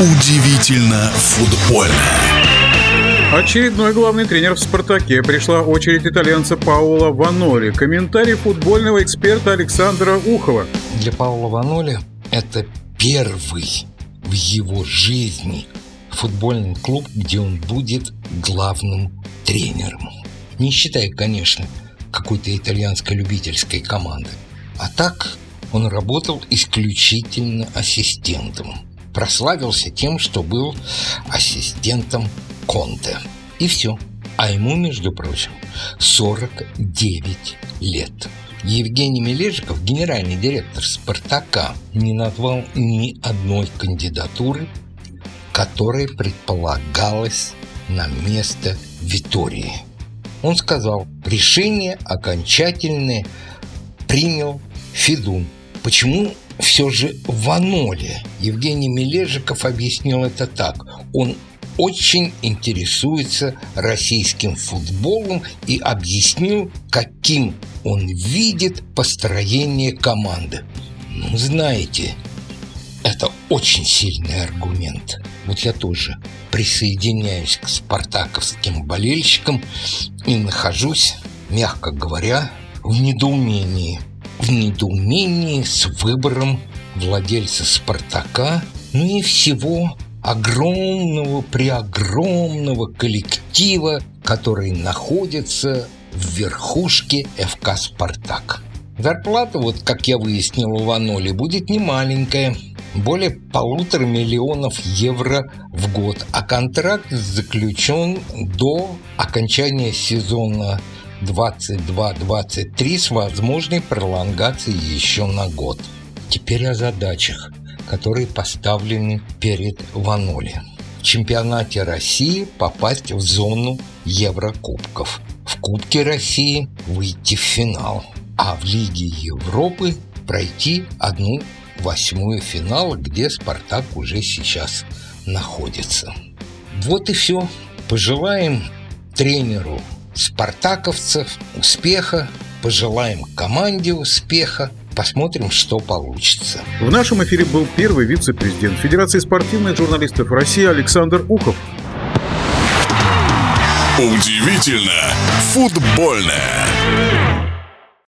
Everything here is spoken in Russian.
Удивительно футбольно. Очередной главный тренер в «Спартаке». Пришла очередь итальянца Паула Ваноли. Комментарий футбольного эксперта Александра Ухова. Для Паула Ваноли это первый в его жизни футбольный клуб, где он будет главным тренером. Не считая, конечно, какой-то итальянской любительской команды. А так он работал исключительно ассистентом. Прославился тем, что был ассистентом Конте. И все. А ему, между прочим, 49 лет. Евгений Мележиков, генеральный директор «Спартака», не назвал ни одной кандидатуры, которая предполагалась на место Витории. Он сказал, решение окончательное принял Федун. Почему все же Ваноле? Евгений Мележиков объяснил это так. Он очень интересуется российским футболом и объяснил, каким он видит построение команды. Ну, знаете, это очень сильный аргумент. Вот я тоже присоединяюсь к спартаковским болельщикам и нахожусь, мягко говоря, в недоумении. В недоумении с выбором владельца «Спартака», ну и всего огромного, преогромного коллектива, который находится в верхушке ФК «Спартак». Зарплата, вот как я выяснил у Ваноли, будет немаленькая, более полутора миллионов евро в год, а контракт заключен до окончания сезона 22-23 с возможной пролонгацией еще на год. Теперь о задачах – которые поставлены перед Ваноли. В чемпионате России попасть в зону Еврокубков. В Кубке России выйти в финал. А в Лиге Европы пройти одну восьмую финала, где «Спартак» уже сейчас находится. Вот и все. Пожелаем тренеру спартаковцев успеха, пожелаем команде успеха, Посмотрим, что получится. В нашем эфире был первый вице-президент Федерации спортивных журналистов России Александр Ухов. Удивительно футбольное.